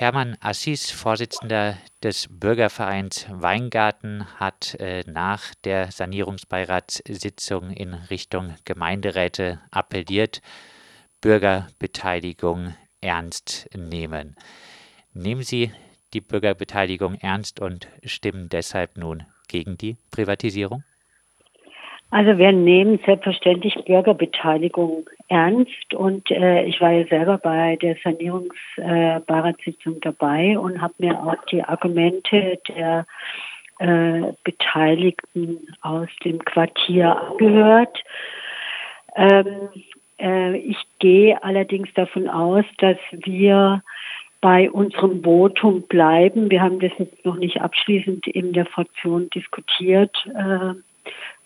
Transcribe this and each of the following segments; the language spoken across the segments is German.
Hermann Assis, Vorsitzender des Bürgervereins Weingarten, hat äh, nach der Sanierungsbeiratssitzung in Richtung Gemeinderäte appelliert, Bürgerbeteiligung ernst nehmen. Nehmen Sie die Bürgerbeteiligung ernst und stimmen deshalb nun gegen die Privatisierung? Also wir nehmen selbstverständlich Bürgerbeteiligung ernst und äh, ich war ja selber bei der Sanierungsbeiratssitzung äh, dabei und habe mir auch die Argumente der äh, Beteiligten aus dem Quartier angehört. Ähm, äh, ich gehe allerdings davon aus, dass wir bei unserem Votum bleiben. Wir haben das jetzt noch nicht abschließend in der Fraktion diskutiert.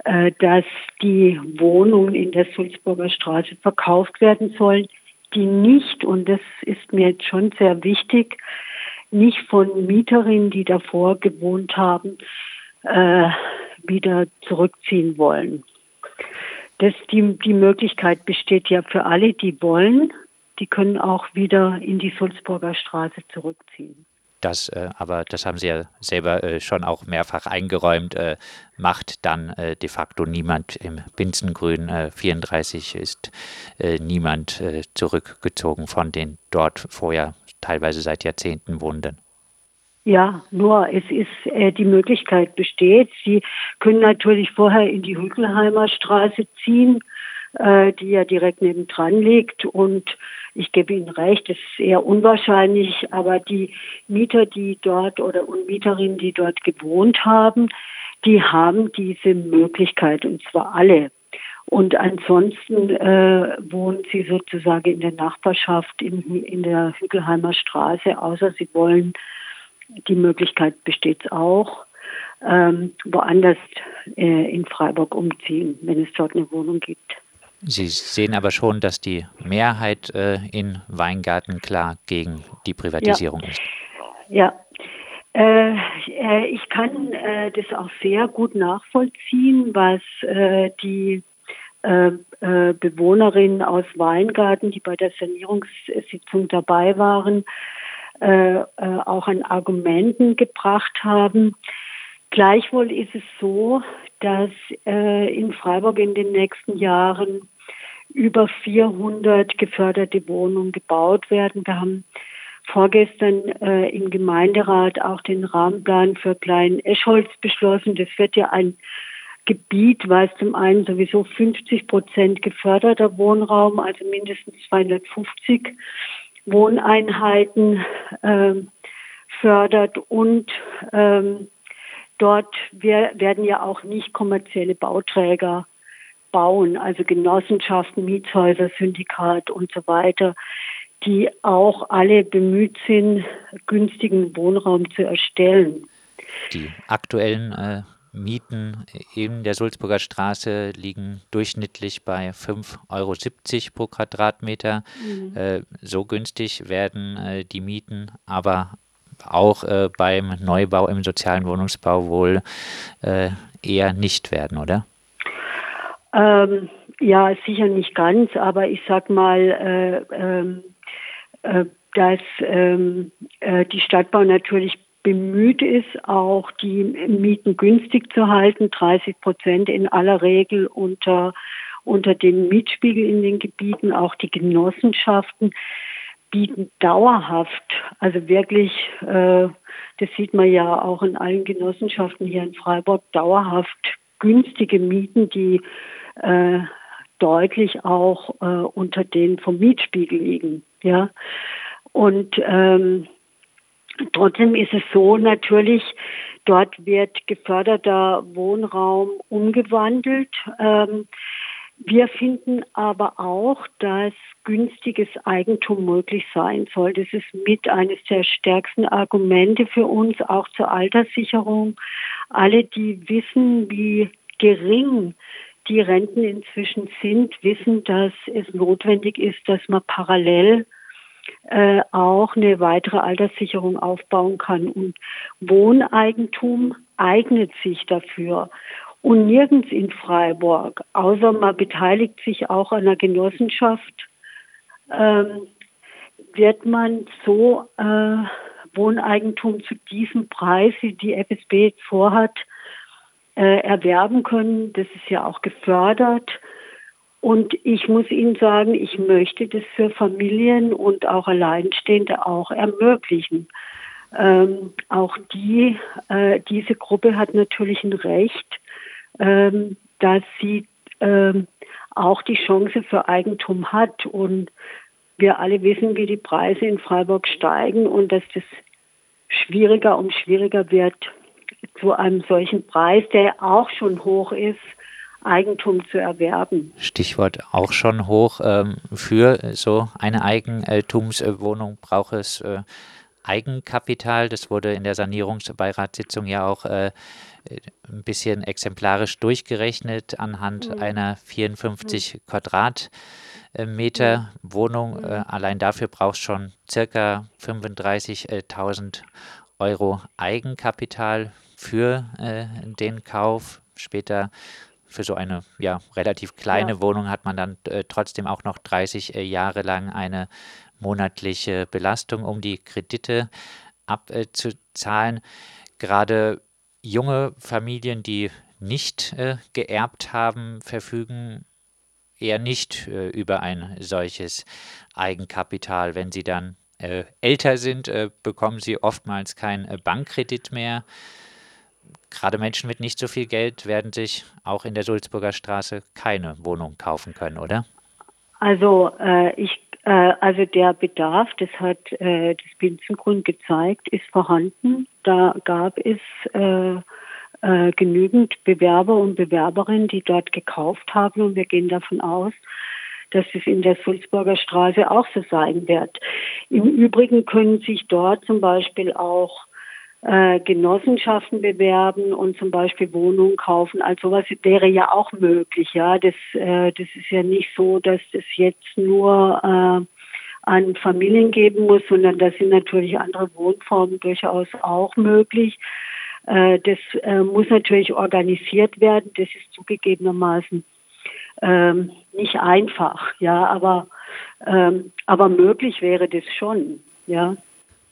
Äh, dass die Wohnungen in der Sulzburger Straße verkauft werden sollen, die nicht, und das ist mir jetzt schon sehr wichtig, nicht von Mieterinnen, die davor gewohnt haben, äh, wieder zurückziehen wollen. Das, die, die Möglichkeit besteht ja für alle, die wollen, die können auch wieder in die Sulzburger Straße zurückziehen. Das äh, aber, das haben Sie ja selber äh, schon auch mehrfach eingeräumt, äh, macht dann äh, de facto niemand im Binzengrün 34 äh, ist äh, niemand zurückgezogen von den dort vorher teilweise seit Jahrzehnten Wohnenden. Ja, nur es ist die Möglichkeit besteht. Sie können natürlich vorher in die Hügelheimer Straße ziehen die ja direkt nebendran liegt. Und ich gebe Ihnen recht, es ist eher unwahrscheinlich, aber die Mieter, die dort oder und Mieterinnen, die dort gewohnt haben, die haben diese Möglichkeit und zwar alle. Und ansonsten äh, wohnen sie sozusagen in der Nachbarschaft in, in der Hügelheimer Straße, außer sie wollen, die Möglichkeit besteht auch, ähm, woanders äh, in Freiburg umziehen, wenn es dort eine Wohnung gibt. Sie sehen aber schon, dass die Mehrheit äh, in Weingarten klar gegen die Privatisierung ja. ist. Ja, äh, äh, ich kann äh, das auch sehr gut nachvollziehen, was äh, die äh, Bewohnerinnen aus Weingarten, die bei der Sanierungssitzung dabei waren, auch an Argumenten gebracht haben. Gleichwohl ist es so, dass in Freiburg in den nächsten Jahren über 400 geförderte Wohnungen gebaut werden. Wir haben vorgestern äh, im Gemeinderat auch den Rahmenplan für Klein Eschholz beschlossen. Das wird ja ein Gebiet, was zum einen sowieso 50 Prozent geförderter Wohnraum, also mindestens 250 Wohneinheiten äh, fördert und ähm, dort wir, werden ja auch nicht kommerzielle Bauträger bauen, also Genossenschaften, Mietshäuser, Syndikat und so weiter, die auch alle bemüht sind, günstigen Wohnraum zu erstellen. Die aktuellen äh, Mieten in der Sulzburger Straße liegen durchschnittlich bei 5,70 Euro pro Quadratmeter. Mhm. Äh, so günstig werden äh, die Mieten aber auch äh, beim Neubau im sozialen Wohnungsbau wohl äh, eher nicht werden, oder? Ähm, ja, sicher nicht ganz, aber ich sag mal, äh, ähm, äh, dass ähm, äh, die Stadtbau natürlich bemüht ist, auch die Mieten günstig zu halten, 30 Prozent in aller Regel unter, unter dem Mietspiegel in den Gebieten. Auch die Genossenschaften bieten dauerhaft, also wirklich, äh, das sieht man ja auch in allen Genossenschaften hier in Freiburg, dauerhaft günstige Mieten, die äh, deutlich auch äh, unter den vom Mietspiegel liegen. Ja, und ähm, trotzdem ist es so natürlich, dort wird geförderter Wohnraum umgewandelt. Ähm, wir finden aber auch, dass günstiges Eigentum möglich sein soll. Das ist mit eines der stärksten Argumente für uns, auch zur Alterssicherung. Alle, die wissen, wie gering die Renten inzwischen sind, wissen, dass es notwendig ist, dass man parallel äh, auch eine weitere Alterssicherung aufbauen kann. Und Wohneigentum eignet sich dafür. Und nirgends in Freiburg, außer man beteiligt sich auch an einer Genossenschaft, ähm, wird man so äh, Wohneigentum zu diesem Preis, wie die FSB jetzt vorhat, äh, erwerben können. Das ist ja auch gefördert. Und ich muss Ihnen sagen, ich möchte das für Familien und auch Alleinstehende auch ermöglichen. Ähm, auch die, äh, diese Gruppe hat natürlich ein Recht, ähm, dass sie ähm, auch die Chance für Eigentum hat. Und wir alle wissen, wie die Preise in Freiburg steigen und dass das schwieriger und schwieriger wird, zu einem solchen Preis, der auch schon hoch ist, Eigentum zu erwerben. Stichwort auch schon hoch. Ähm, für so eine Eigentumswohnung braucht es äh, Eigenkapital. Das wurde in der Sanierungsbeiratssitzung ja auch äh, ein bisschen exemplarisch durchgerechnet anhand mhm. einer 54 mhm. Quadratmeter Wohnung. Mhm. Äh, allein dafür braucht es schon circa 35.000 Euro Eigenkapital für den Kauf. Später für so eine ja, relativ kleine ja. Wohnung hat man dann äh, trotzdem auch noch 30 äh, Jahre lang eine monatliche Belastung, um die Kredite abzuzahlen. Gerade junge Familien, die nicht äh, geerbt haben, verfügen eher nicht äh, über ein solches Eigenkapital. Wenn sie dann äh, älter sind, äh, bekommen sie oftmals keinen Bankkredit mehr gerade Menschen mit nicht so viel Geld werden sich auch in der Sulzburger Straße keine Wohnung kaufen können, oder? Also äh, ich äh, also der Bedarf, das hat äh, das Binzengrund gezeigt, ist vorhanden. Da gab es äh, äh, genügend Bewerber und Bewerberinnen, die dort gekauft haben und wir gehen davon aus, dass es in der Sulzburger Straße auch so sein wird. Im Übrigen können sich dort zum Beispiel auch äh, Genossenschaften bewerben und zum Beispiel Wohnungen kaufen. Also sowas wäre ja auch möglich. Ja, das, äh, das ist ja nicht so, dass das jetzt nur äh, an Familien geben muss, sondern da sind natürlich andere Wohnformen durchaus auch möglich. Äh, das äh, muss natürlich organisiert werden. Das ist zugegebenermaßen ähm, nicht einfach, ja, aber ähm, aber möglich wäre das schon, ja.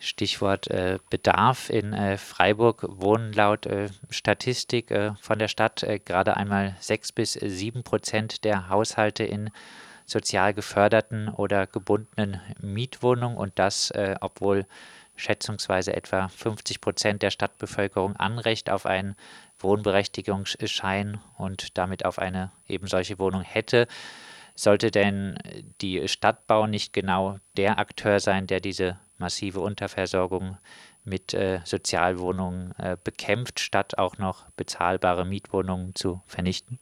Stichwort äh, Bedarf in äh, Freiburg wohnen laut äh, Statistik äh, von der Stadt äh, gerade einmal sechs bis sieben Prozent der Haushalte in sozial geförderten oder gebundenen Mietwohnungen und das, äh, obwohl schätzungsweise etwa 50 Prozent der Stadtbevölkerung Anrecht auf einen Wohnberechtigungsschein und damit auf eine eben solche Wohnung hätte. Sollte denn die Stadtbau nicht genau der Akteur sein, der diese massive Unterversorgung mit äh, Sozialwohnungen äh, bekämpft, statt auch noch bezahlbare Mietwohnungen zu vernichten?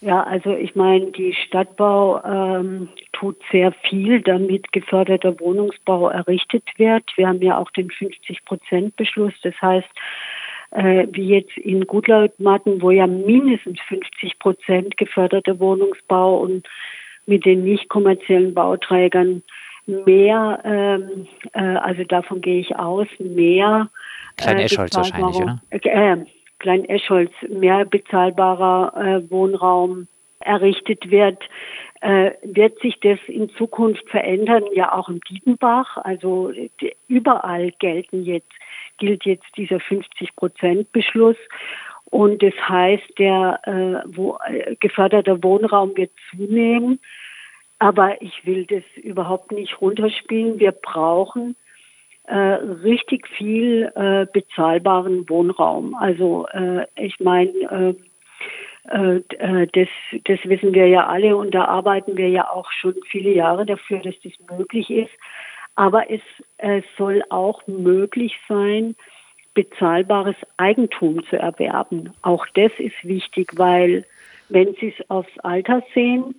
Ja, also ich meine, die Stadtbau ähm, tut sehr viel, damit geförderter Wohnungsbau errichtet wird. Wir haben ja auch den 50-Prozent-Beschluss. Das heißt, äh, wie jetzt in Gutlautmatten, wo ja mindestens 50 Prozent geförderter Wohnungsbau und mit den nicht kommerziellen Bauträgern mehr, ähm, äh, also davon gehe ich aus, mehr. Klein äh, Eschholz wahrscheinlich, oder? Äh, Klein Eschholz, mehr bezahlbarer äh, Wohnraum errichtet wird, äh, wird sich das in Zukunft verändern, ja auch im Dietenbach. Also die, überall gelten jetzt, gilt jetzt dieser 50 Prozent Beschluss. Und das heißt, der äh, wo, äh, geförderter Wohnraum wird zunehmen. Aber ich will das überhaupt nicht runterspielen. Wir brauchen äh, richtig viel äh, bezahlbaren Wohnraum. Also äh, ich meine, äh, äh, das, das wissen wir ja alle und da arbeiten wir ja auch schon viele Jahre dafür, dass das möglich ist. Aber es soll auch möglich sein, bezahlbares Eigentum zu erwerben. Auch das ist wichtig, weil wenn Sie es aufs Alter sehen,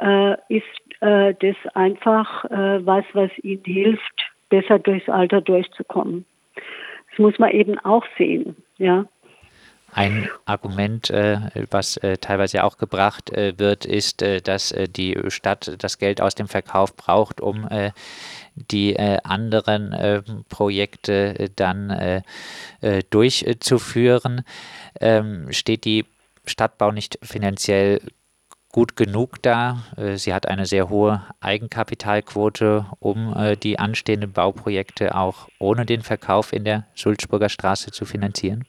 äh, ist äh, das einfach äh, was, was ihnen hilft, besser durchs Alter durchzukommen. Das muss man eben auch sehen, ja. Ein Argument, äh, was äh, teilweise auch gebracht äh, wird, ist, dass die Stadt das Geld aus dem Verkauf braucht, um die anderen Projekte dann durchzuführen. Ähm, steht die Stadtbau nicht finanziell gut genug da. Äh, sie hat eine sehr hohe Eigenkapitalquote, um äh, die anstehenden Bauprojekte auch ohne den Verkauf in der Sulzburger Straße zu finanzieren.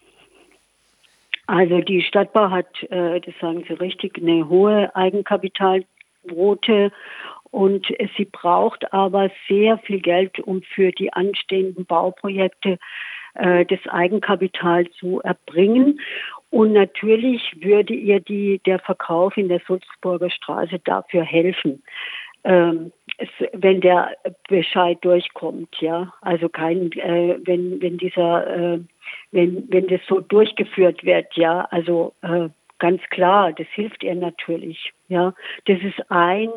Also die Stadtbau hat, äh, das sagen Sie richtig, eine hohe Eigenkapitalquote und sie braucht aber sehr viel Geld, um für die anstehenden Bauprojekte äh, das Eigenkapital zu erbringen. Und natürlich würde ihr die, der Verkauf in der Sulzburger Straße dafür helfen. Ähm, es, wenn der Bescheid durchkommt, ja, also kein, äh, wenn wenn dieser, äh, wenn wenn das so durchgeführt wird, ja, also äh, ganz klar, das hilft ihr natürlich, ja, das ist ein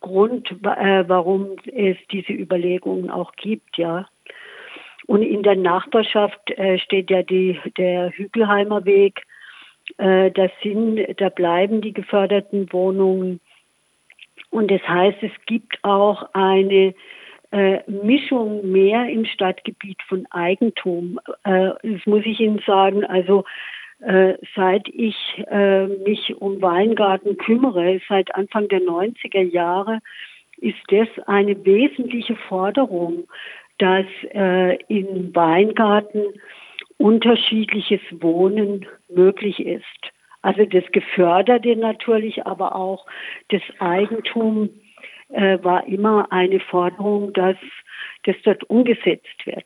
Grund, äh, warum es diese Überlegungen auch gibt, ja. Und in der Nachbarschaft äh, steht ja die, der Hügelheimer Weg. Äh, das sind, da bleiben die geförderten Wohnungen. Und das heißt, es gibt auch eine äh, Mischung mehr im Stadtgebiet von Eigentum. Äh, das muss ich Ihnen sagen. Also äh, seit ich äh, mich um Weingarten kümmere, seit Anfang der 90er Jahre, ist das eine wesentliche Forderung, dass äh, in Weingarten unterschiedliches Wohnen möglich ist. Also das Geförderte natürlich, aber auch das Eigentum äh, war immer eine Forderung, dass das dort umgesetzt wird.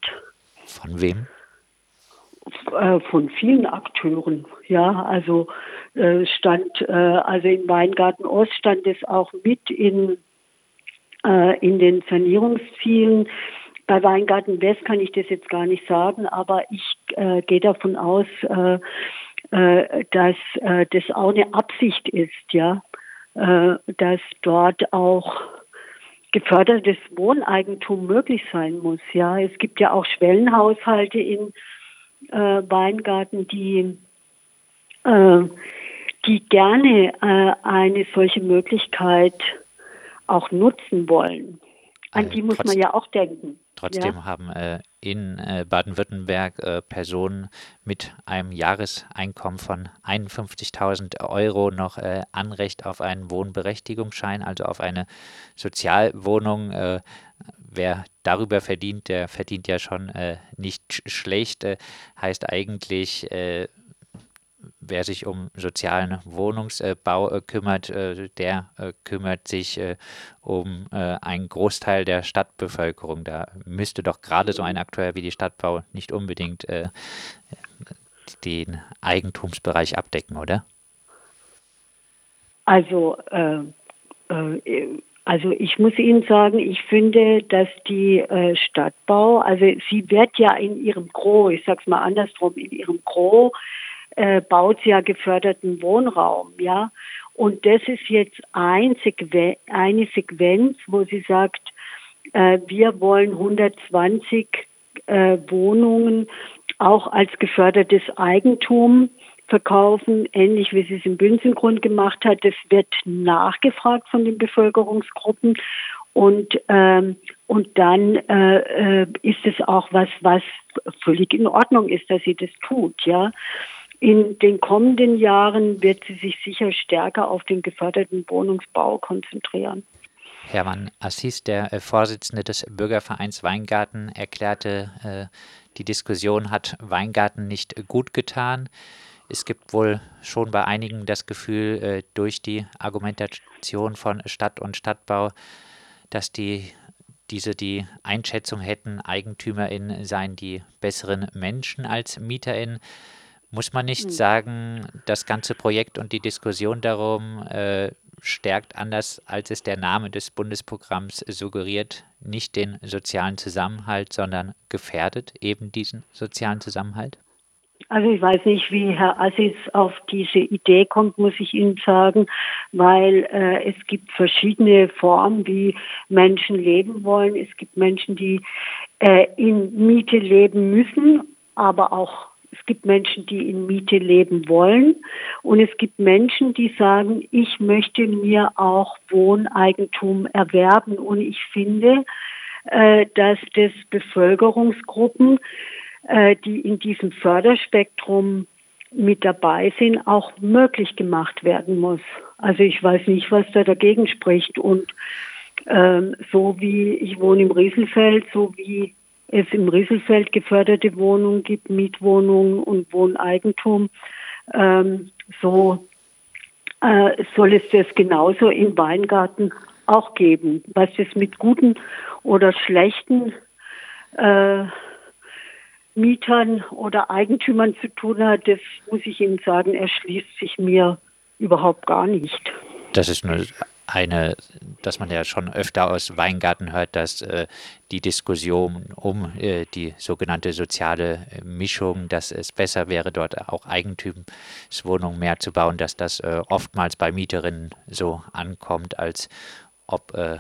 Von wem? Äh, von vielen Akteuren. Ja, also äh, stand, äh, also in Weingarten Ost stand es auch mit in, in den Sanierungszielen. Bei Weingarten West kann ich das jetzt gar nicht sagen, aber ich äh, gehe davon aus, äh, äh, dass das auch eine Absicht ist, ja, dass dort auch gefördertes Wohneigentum möglich sein muss. Ja, es gibt ja auch Schwellenhaushalte in äh, Weingarten, die, äh, die gerne äh, eine solche Möglichkeit auch nutzen wollen. An die muss man ja auch denken. Trotzdem ja. haben äh, in äh, Baden-Württemberg äh, Personen mit einem Jahreseinkommen von 51.000 Euro noch äh, Anrecht auf einen Wohnberechtigungsschein, also auf eine Sozialwohnung. Wer darüber verdient, der verdient ja schon nicht schlecht. heißt eigentlich, wer sich um sozialen Wohnungsbau äh, kümmert, äh, der äh, kümmert sich um einen Großteil der Stadtbevölkerung. Da müsste doch gerade so ein Akteur wie die Stadtbau nicht unbedingt den Eigentumsbereich abdecken, oder? Also, äh, äh, also ich muss Ihnen sagen, ich finde, dass die äh, Stadtbau, also sie wird ja in ihrem Gros, ich sag's mal andersrum, in ihrem Gros äh, baut sie ja geförderten Wohnraum, ja. Und das ist jetzt ein Sequen eine Sequenz, wo sie sagt, äh, wir wollen 120 äh, Wohnungen auch als gefördertes Eigentum verkaufen, ähnlich wie sie es im Bünzengrund gemacht hat. Das wird nachgefragt von den Bevölkerungsgruppen und ähm, und dann äh, äh ist es auch was, was völlig in Ordnung ist, dass sie das tut, ja. In den kommenden Jahren wird sie sich sicher stärker auf den geförderten Wohnungsbau konzentrieren. Hermann Assis, der äh, Vorsitzende des Bürgervereins Weingarten, erklärte, äh, die Diskussion hat Weingarten nicht gut getan. Es gibt wohl schon bei einigen das Gefühl, äh, durch die Argumentation von Stadt und Stadtbau, dass die diese die Einschätzung hätten, EigentümerInnen seien die besseren Menschen als MieterInnen. Muss man nicht hm. sagen, das ganze Projekt und die Diskussion darum äh, stärkt anders, als es der Name des Bundesprogramms suggeriert, nicht den sozialen Zusammenhalt, sondern gefährdet eben diesen sozialen Zusammenhalt? Also ich weiß nicht, wie Herr Assis auf diese Idee kommt, muss ich Ihnen sagen, weil äh, es gibt verschiedene Formen, wie Menschen leben wollen. Es gibt Menschen, die äh, in Miete leben müssen, aber auch es gibt Menschen, die in Miete leben wollen und es gibt Menschen, die sagen, ich möchte mir auch Wohneigentum erwerben und ich finde, äh, dass das Bevölkerungsgruppen, äh, die in diesem Förderspektrum mit dabei sind, auch möglich gemacht werden muss. Also ich weiß nicht, was da dagegen spricht. Und ähm, so wie ich wohne im Rieselfeld, so wie es im Rieselfeld geförderte Wohnungen gibt, Mietwohnungen und Wohneigentum, ähm, so äh, soll es das genauso im Weingarten auch geben. Was es mit guten oder schlechten äh, Mietern oder Eigentümern zu tun hat, das muss ich Ihnen sagen, erschließt sich mir überhaupt gar nicht. Das ist nur eine, dass man ja schon öfter aus Weingarten hört, dass äh, die Diskussion um äh, die sogenannte soziale äh, Mischung, dass es besser wäre, dort auch Eigentumswohnungen mehr zu bauen, dass das äh, oftmals bei Mieterinnen so ankommt, als ob äh,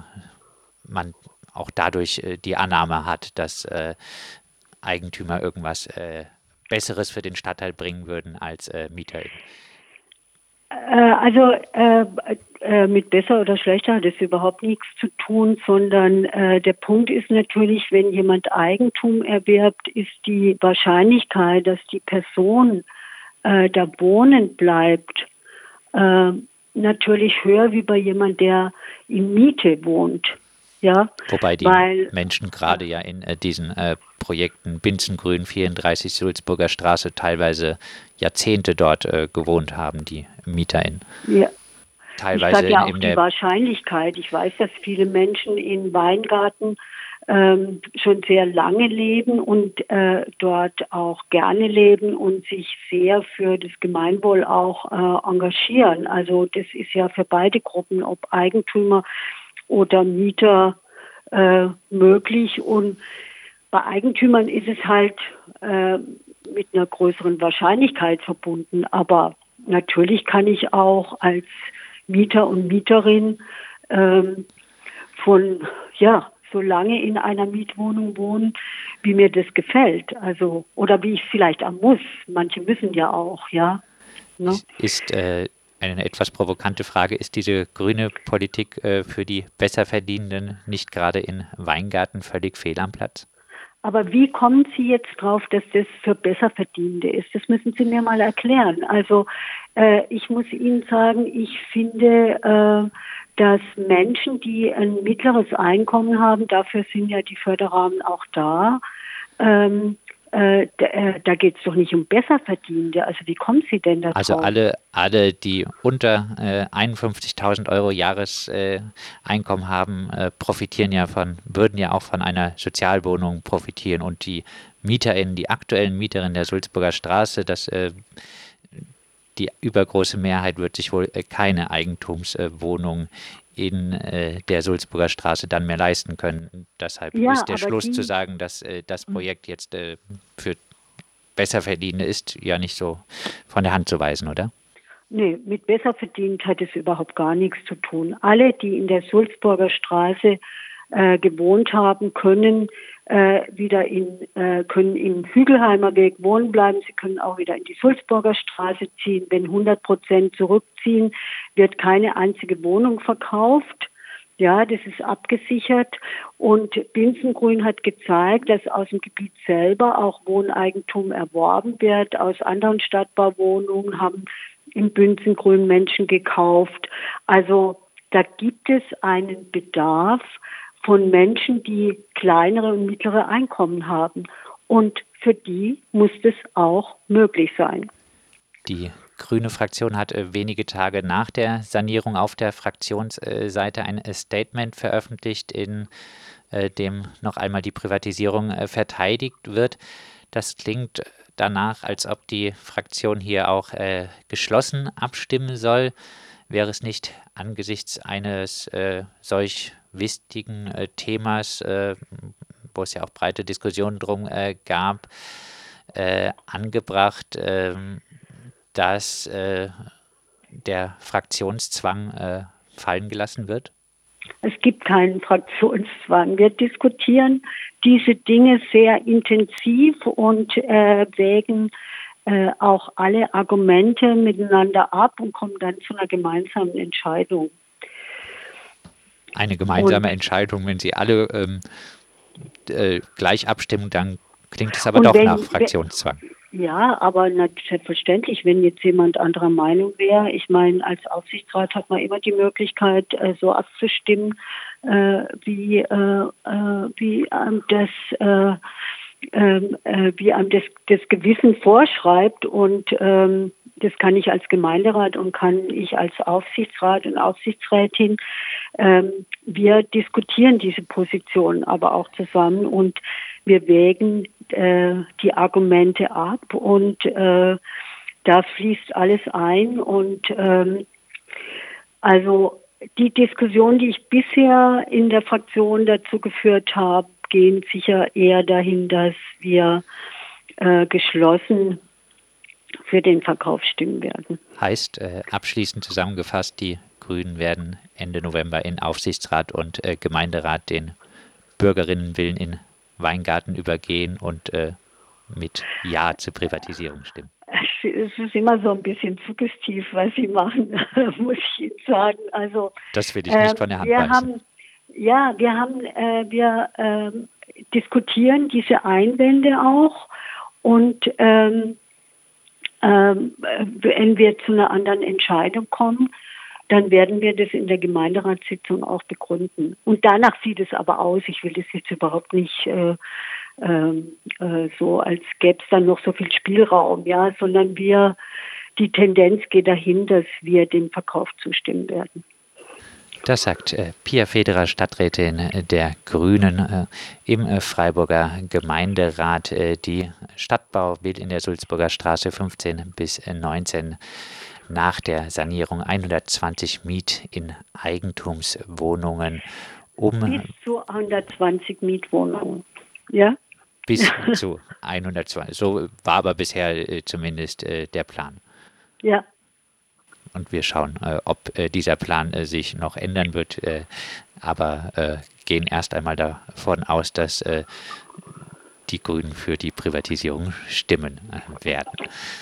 man auch dadurch äh, die Annahme hat, dass Eigentümer irgendwas Besseres für den Stadtteil bringen würden als Mieterinnen. Also äh, äh, mit besser oder schlechter hat es überhaupt nichts zu tun, sondern äh, der Punkt ist natürlich, wenn jemand Eigentum erwirbt, ist die Wahrscheinlichkeit, dass die Person äh, da wohnen bleibt, äh, natürlich höher wie bei jemand, der in Miete wohnt. Ja, Wobei die weil, Menschen gerade ja in äh, diesen äh, Projekten Binzengrün 34 Sulzburger Straße teilweise Jahrzehnte dort äh, gewohnt haben, die MieterInnen. Ja. Teilweise ich ja auch die Wahrscheinlichkeit. Ich weiß, dass viele Menschen in Weingarten ähm, schon sehr lange leben und äh, dort auch gerne leben und sich sehr für das Gemeinwohl auch äh, engagieren. Also das ist ja für beide Gruppen, ob Eigentümer oder Mieter äh, möglich. Und bei Eigentümern ist es halt äh, mit einer größeren Wahrscheinlichkeit verbunden. Aber natürlich kann ich auch als Mieter und Mieterin ähm, von, ja, so lange in einer Mietwohnung wohnen, wie mir das gefällt. Also, oder wie ich es vielleicht auch muss. Manche müssen ja auch, ja. Ne? Ist, äh, eine etwas provokante Frage, ist diese grüne Politik äh, für die Besserverdienenden nicht gerade in Weingarten völlig fehl am Platz? Aber wie kommen Sie jetzt drauf, dass das für Besserverdienende ist? Das müssen Sie mir mal erklären. Also äh, ich muss Ihnen sagen, ich finde, äh, dass Menschen, die ein mittleres Einkommen haben, dafür sind ja die Förderrahmen auch da, ähm, äh, da, äh, da geht es doch nicht um Besserverdienende. Also wie kommen Sie denn dazu? Also alle, alle die unter äh, 51.000 Euro Jahreseinkommen haben, äh, profitieren ja von, würden ja auch von einer Sozialwohnung profitieren. Und die MieterInnen, die aktuellen Mieterinnen der Sulzburger Straße, das die übergroße Mehrheit wird sich wohl keine Eigentumswohnung in äh, der Sulzburger Straße dann mehr leisten können. Deshalb ja, ist der Schluss zu sagen, dass äh, das hm. Projekt jetzt äh, für Besserverdienende ist, ja nicht so von der Hand zu weisen, oder? Nee, mit Besserverdient hat es überhaupt gar nichts zu tun. Alle, die in der Sulzburger Straße äh, gewohnt haben, können äh, wieder in, äh, können im Hügelheimer Weg wohnen bleiben. Sie können auch wieder in die Sulzburger Straße ziehen. Wenn 100 Prozent zurückziehen, wird keine einzige Wohnung verkauft. Ja, das ist abgesichert. Und Binzengrün hat gezeigt, dass aus dem Gebiet selber auch Wohneigentum erworben wird. Aus anderen Stadtbauwohnungen haben im Binzengrün Menschen gekauft. Also da gibt es einen Bedarf von Menschen, die kleinere und mittlere Einkommen haben. Und für die muss das auch möglich sein. Die grüne Fraktion hat äh, wenige Tage nach der Sanierung auf der Fraktionsseite ein äh, Statement veröffentlicht, in äh, dem noch einmal die Privatisierung verteidigt wird. Das klingt danach, als ob die Fraktion hier auch geschlossen abstimmen soll. Wäre es nicht angesichts eines solch wichtigen äh, Themas, äh, wo es ja auch breite Diskussionen drum äh, gab, äh, angebracht, ähm, dass äh, der Fraktionszwang äh, fallen gelassen wird? Es gibt keinen Fraktionszwang. Wir diskutieren diese Dinge sehr intensiv und wägen auch alle Argumente miteinander ab und kommen dann zu einer gemeinsamen Entscheidung eine gemeinsame und, Entscheidung, wenn sie alle ähm, äh, gleich abstimmen, dann klingt es aber doch wenn, nach Fraktionszwang. Ja, aber selbstverständlich, wenn jetzt jemand anderer Meinung wäre, ich meine, als Aufsichtsrat hat man immer die Möglichkeit, äh, so abzustimmen, äh, wie, äh, äh wie einem das, äh, ähm, äh, wie einem das, das Gewissen vorschreibt und ähm, das kann ich als Gemeinderat und kann ich als Aufsichtsrat und Aufsichtsrätin. Ähm, wir diskutieren diese Position aber auch zusammen und wir wägen äh, die Argumente ab und äh, da fließt alles ein und ähm, also die Diskussion, die ich bisher in der Fraktion dazu geführt habe, gehen sicher eher dahin, dass wir äh, geschlossen für den Verkauf stimmen werden. Heißt, äh, abschließend zusammengefasst, die Grünen werden Ende November in Aufsichtsrat und äh, Gemeinderat den Bürgerinnenwillen in Weingarten übergehen und äh, mit Ja zur Privatisierung stimmen. Es ist immer so ein bisschen suggestiv, was Sie machen, muss ich Ihnen sagen. Also, das will ich nicht von der Hand wir weisen. Haben, ja, wir haben, äh, wir ähm, diskutieren diese Einwände auch und ähm, ähm, wenn wir zu einer anderen Entscheidung kommen, dann werden wir das in der Gemeinderatssitzung auch begründen. Und danach sieht es aber aus. Ich will das jetzt überhaupt nicht äh, ähm, äh, so, als gäbe es dann noch so viel Spielraum, ja, sondern wir, die Tendenz geht dahin, dass wir dem Verkauf zustimmen werden. Das sagt äh, Pia Federer, Stadträtin äh, der Grünen äh, im Freiburger Gemeinderat. Die Stadtbau will in der Sulzburger Straße 15 bis 19 nach der Sanierung 120 Miet in Eigentumswohnungen um. Bis zu 120 Mietwohnungen. Ja? Bis zu 120. So war aber bisher zumindest der Plan. Ja und wir schauen, äh, ob äh, dieser Plan äh, sich noch ändern wird. Aber gehen erst einmal davon aus, dass die Grünen für die Privatisierung stimmen werden.